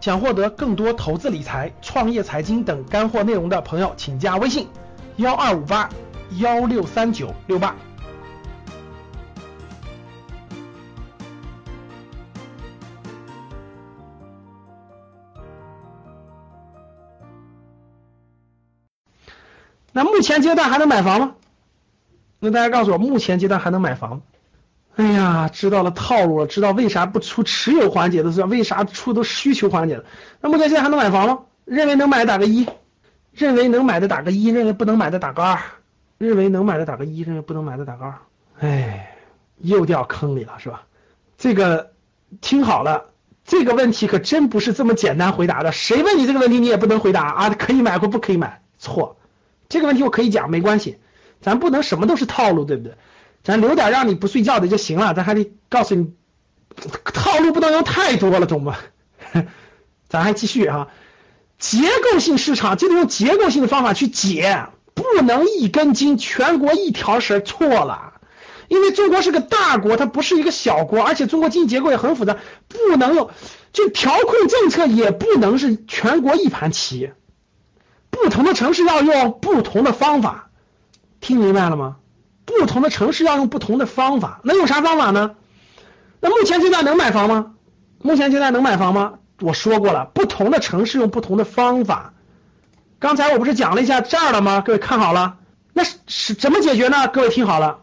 想获得更多投资理财、创业财经等干货内容的朋友，请加微信幺二五八幺六三九六八。那目前阶段还能买房吗？那大家告诉我，目前阶段还能买房？哎呀，知道了套路了，知道为啥不出持有环节的是为啥出都需求环节了？那目前现在还能买房吗？认为能买的打个一，认为能买的打个一，认为不能买的打个二，认为能买的打个一，认为不能买的打个二。哎，又掉坑里了是吧？这个听好了，这个问题可真不是这么简单回答的。谁问你这个问题，你也不能回答啊，可以买或不可以买，错。这个问题我可以讲，没关系，咱不能什么都是套路，对不对？咱留点让你不睡觉的就行了，咱还得告诉你，套路不能用太多了，懂吗？咱还继续啊，结构性市场就得用结构性的方法去解，不能一根筋，全国一条绳，错了。因为中国是个大国，它不是一个小国，而且中国经济结构也很复杂，不能用就调控政策也不能是全国一盘棋，不同的城市要用不同的方法，听明白了吗？不同的城市要用不同的方法，那用啥方法呢？那目前阶段能买房吗？目前阶段能买房吗？我说过了，不同的城市用不同的方法。刚才我不是讲了一下这儿了吗？各位看好了，那是是怎么解决呢？各位听好了，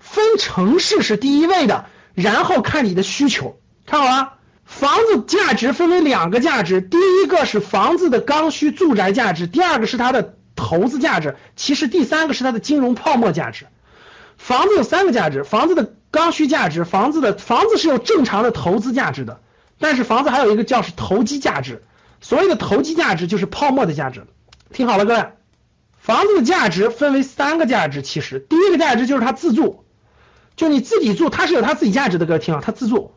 分城市是第一位的，然后看你的需求。看好了，房子价值分为两个价值，第一个是房子的刚需住宅价值，第二个是它的投资价值，其实第三个是它的金融泡沫价值。房子有三个价值，房子的刚需价值，房子的房子是有正常的投资价值的，但是房子还有一个叫是投机价值，所谓的投机价值就是泡沫的价值。听好了，各位，房子的价值分为三个价值，其实第一个价值就是它自住，就你自己住，它是有它自己价值的，各位听好，它自住，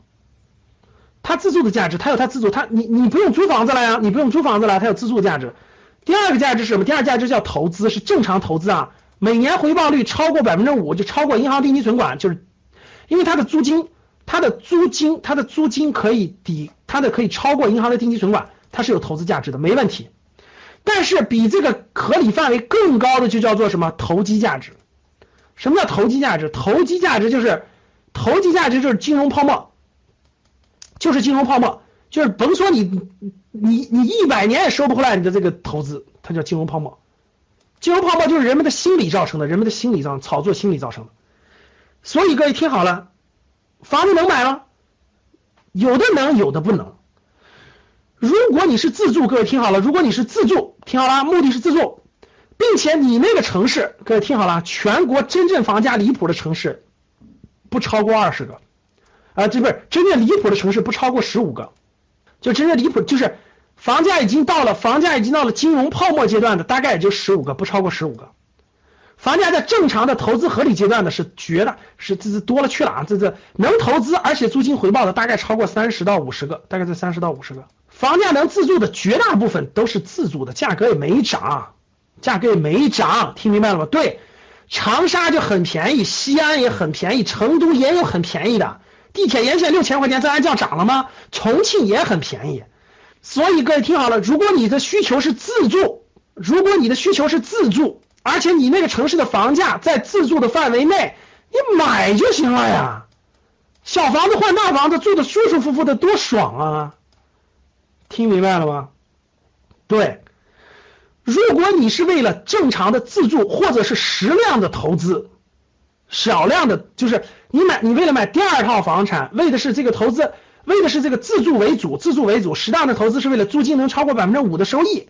它自住的价值，它有它自住，它你你不用租房子了呀，你不用租房子了，它有自住价值。第二个价值是什么？第二价值叫投资，是正常投资啊。每年回报率超过百分之五，就超过银行定期存款，就是因为它的租金，它的租金，它的租金可以抵它的可以超过银行的定期存款，它是有投资价值的，没问题。但是比这个合理范围更高的就叫做什么投机价值？什么叫投机价值？投机价值就是投机价值就是金融泡沫，就是金融泡沫，就是甭说你你你一百年也收不回来你的这个投资，它叫金融泡沫。金融泡沫就是人们的心理造成的，人们的心理造炒作心理造成的。所以各位听好了，房子能买吗？有的能，有的不能。如果你是自住，各位听好了，如果你是自住，听好了，目的是自住，并且你那个城市，各位听好了，全国真正房价离谱的城市不超过二十个，啊，这不是真正离谱的城市不超过十五个，就真正离谱就是。房价已经到了，房价已经到了金融泡沫阶段的，大概也就十五个，不超过十五个。房价在正常的投资合理阶段的是绝的，是这是多了去了啊！这这能投资而且租金回报的大概超过三十到五十个，大概在三十到五十个。房价能自住的绝大部分都是自住的，价格也没涨，价格也没涨，听明白了吗？对，长沙就很便宜，西安也很便宜，成都也有很便宜的，地铁沿线六千块钱，这还叫涨了吗？重庆也很便宜。所以各位听好了，如果你的需求是自住，如果你的需求是自住，而且你那个城市的房价在自住的范围内，你买就行了呀。小房子换大房子，住的舒舒服服的，多爽啊！听明白了吗？对，如果你是为了正常的自住或者是实量的投资，少量的，就是你买你为了买第二套房产，为的是这个投资。为的是这个自住为主，自住为主，适当的投资是为了租金能超过百分之五的收益，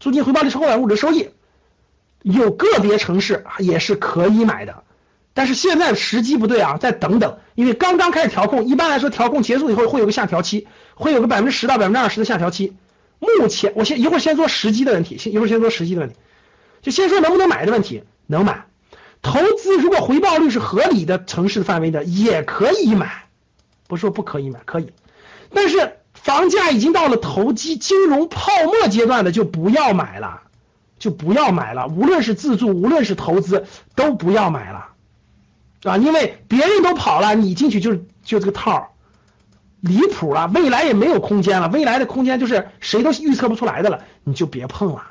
租金回报率超过百分之五的收益，有个别城市也是可以买的，但是现在时机不对啊，再等等，因为刚刚开始调控，一般来说调控结束以后会有个下调期，会有个百分之十到百分之二十的下调期。目前我先一会儿先说时机的问题，先一会儿先说时机的问题，就先说能不能买的问题，能买，投资如果回报率是合理的城市范围的也可以买。不是说不可以买，可以，但是房价已经到了投机金融泡沫阶段的就不要买了，就不要买了。无论是自住，无论是投资，都不要买了，啊，因为别人都跑了，你进去就是就这个套儿离谱了，未来也没有空间了，未来的空间就是谁都预测不出来的了，你就别碰了，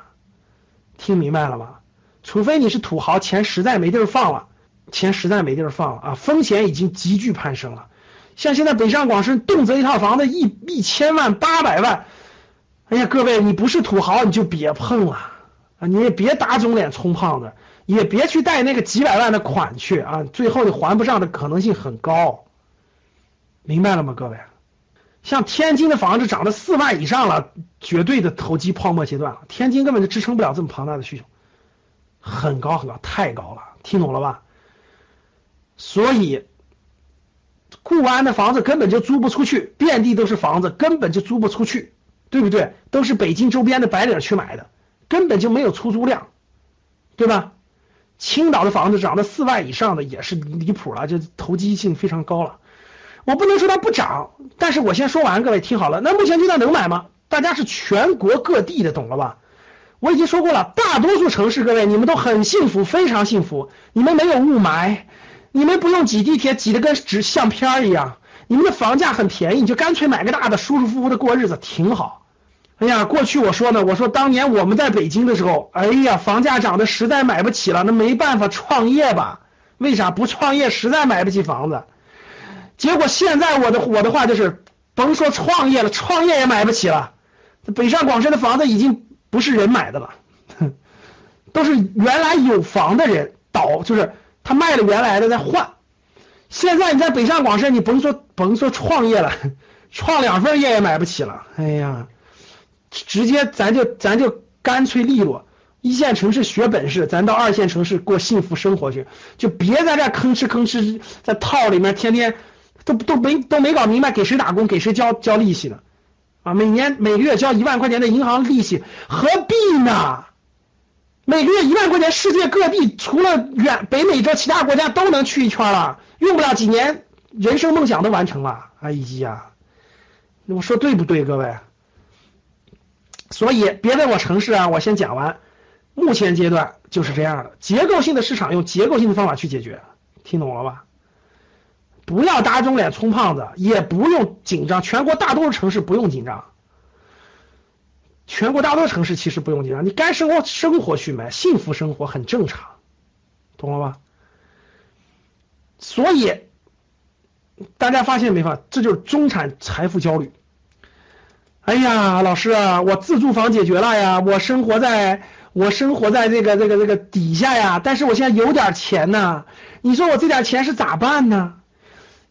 听明白了吗？除非你是土豪，钱实在没地儿放了，钱实在没地儿放了啊，风险已经急剧攀升了。像现在北上广深动辄一套房子一一千万八百万，哎呀，各位你不是土豪你就别碰了啊，你也别打肿脸充胖子，也别去贷那个几百万的款去啊，最后你还不上的可能性很高，明白了吗，各位？像天津的房子涨到四万以上了，绝对的投机泡沫阶段了，天津根本就支撑不了这么庞大的需求，很高很高，太高了，听懂了吧？所以。固安的房子根本就租不出去，遍地都是房子，根本就租不出去，对不对？都是北京周边的白领去买的，根本就没有出租量，对吧？青岛的房子涨到四万以上的也是离谱了，就投机性非常高了。我不能说它不涨，但是我先说完，各位听好了。那目前阶段能买吗？大家是全国各地的，懂了吧？我已经说过了，大多数城市，各位你们都很幸福，非常幸福，你们没有雾霾。你们不用挤地铁，挤得跟纸相片一样。你们的房价很便宜，你就干脆买个大的，舒舒服服的过日子，挺好。哎呀，过去我说呢，我说当年我们在北京的时候，哎呀，房价涨得实在买不起了，那没办法创业吧？为啥不创业？实在买不起房子。结果现在我的我的话就是，甭说创业了，创业也买不起了。北上广深的房子已经不是人买的了，都是原来有房的人倒，就是。他卖了原来的再换，现在你在北上广深，你甭说甭说创业了，创两份业也买不起了。哎呀，直接咱就咱就干脆利落，一线城市学本事，咱到二线城市过幸福生活去，就别在这吭哧吭哧在套里面天天都都没都没搞明白给谁打工给谁交交利息呢？啊，每年每个月交一万块钱的银行利息，何必呢？每个月一万块钱，世界各地除了远北美洲其他国家都能去一圈了，用不了几年，人生梦想都完成了。哎呀，我说对不对，各位？所以别问我城市啊，我先讲完。目前阶段就是这样的，结构性的市场用结构性的方法去解决，听懂了吧？不要打肿脸充胖子，也不用紧张，全国大多数城市不用紧张。全国大多城市其实不用紧张，你该生活生活去买，幸福生活很正常，懂了吧？所以大家发现没发？这就是中产财富焦虑。哎呀，老师啊，我自住房解决了呀，我生活在我生活在这个这个这个底下呀，但是我现在有点钱呢，你说我这点钱是咋办呢？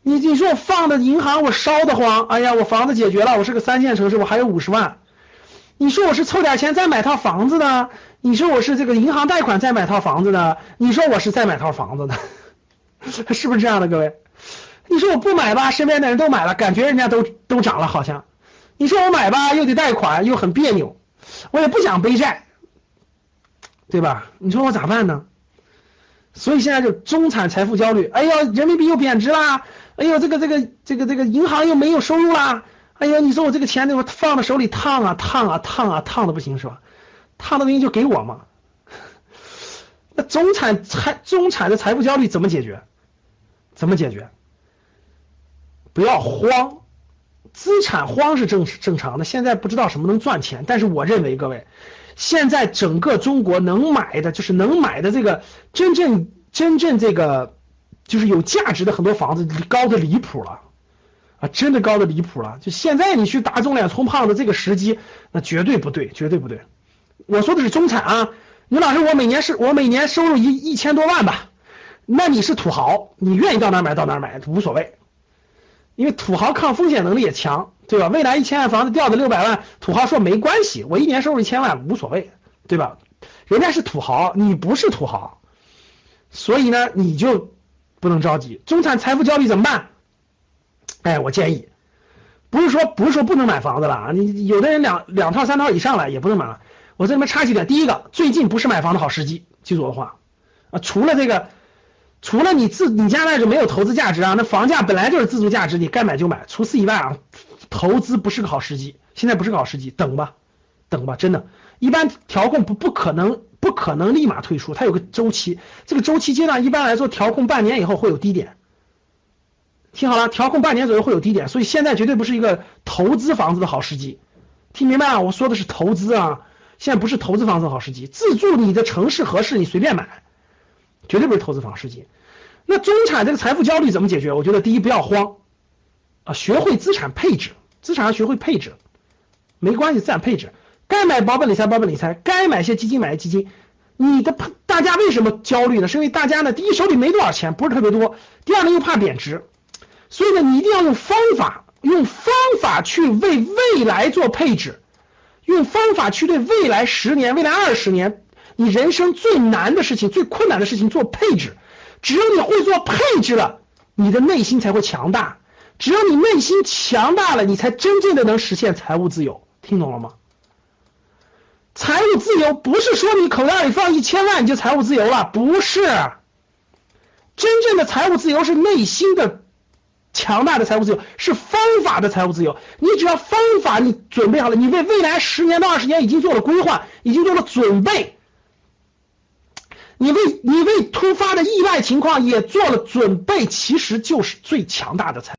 你你说我放的银行我烧得慌，哎呀，我房子解决了，我是个三线城市，我还有五十万。你说我是凑点钱再买套房子呢？你说我是这个银行贷款再买套房子呢？你说我是再买套房子呢？是不是这样的，各位？你说我不买吧，身边的人都买了，感觉人家都都涨了，好像。你说我买吧，又得贷款，又很别扭，我也不想背债，对吧？你说我咋办呢？所以现在就中产财富焦虑。哎呦，人民币又贬值啦！哎呦，这个这个这个这个银行又没有收入啦！哎呀，你说我这个钱那会放在手里烫啊烫啊烫啊烫的不行是吧？烫的不行就给我嘛。那中产财中产的财富焦虑怎么解决？怎么解决？不要慌，资产慌是正正常的。现在不知道什么能赚钱，但是我认为各位，现在整个中国能买的就是能买的这个真正真正这个就是有价值的很多房子高的离谱了。啊，真的高的离谱了！就现在你去打肿脸充胖子，这个时机那绝对不对，绝对不对。我说的是中产啊，你老师，我每年是我每年收入一一千多万吧？那你是土豪，你愿意到哪买到哪买无所谓，因为土豪抗风险能力也强，对吧？未来一千万房子掉的六百万，土豪说没关系，我一年收入一千万无所谓，对吧？人家是土豪，你不是土豪，所以呢，你就不能着急。中产财富焦虑怎么办？哎，我建议，不是说不是说不能买房子了啊，你有的人两两套三套以上了也不能买了。我这里面插几点，第一个，最近不是买房的好时机，记住我的话啊。除了这个，除了你自你家那就没有投资价值啊，那房价本来就是自住价值，你该买就买。除此以外啊，投资不是个好时机，现在不是个好时机，等吧，等吧，真的，一般调控不不可能不可能立马退出，它有个周期，这个周期阶段一般来说调控半年以后会有低点。听好了，调控半年左右会有低点，所以现在绝对不是一个投资房子的好时机。听明白啊？我说的是投资啊，现在不是投资房子的好时机。自住你的城市合适，你随便买，绝对不是投资房时机。那中产这个财富焦虑怎么解决？我觉得第一不要慌啊，学会资产配置，资产要学会配置，没关系，资产配置，该买保本理财保本理财，该买些基金买些基金。你的大家为什么焦虑呢？是因为大家呢，第一手里没多少钱，不是特别多；第二呢又怕贬值，所以呢你一定要用方法，用方法去为未来做配置，用方法去对未来十年、未来二十年你人生最难的事情、最困难的事情做配置。只有你会做配置了，你的内心才会强大。只有你内心强大了，你才真正的能实现财务自由。听懂了吗？财务自由不是说你口袋里放一千万你就财务自由了，不是。真正的财务自由是内心的强大的财务自由，是方法的财务自由。你只要方法你准备好了，你为未来十年到二十年已经做了规划，已经做了准备。你为你为突发的意外情况也做了准备，其实就是最强大的财。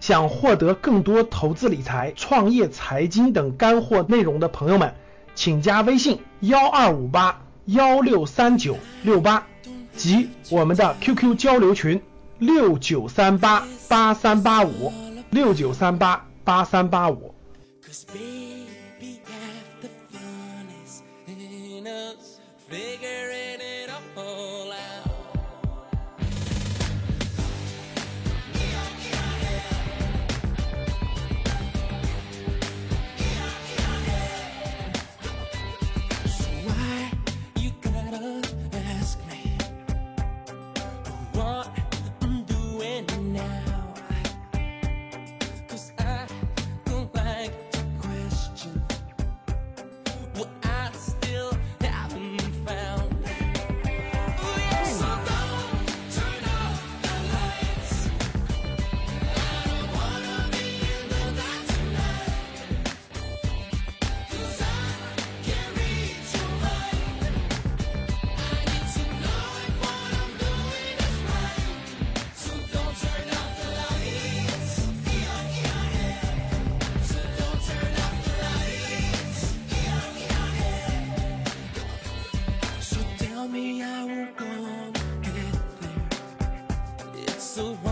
想获得更多投资理财、创业、财经等干货内容的朋友们，请加微信幺二五八幺六三九六八及我们的 QQ 交流群六九三八八三八五六九三八八三八五。so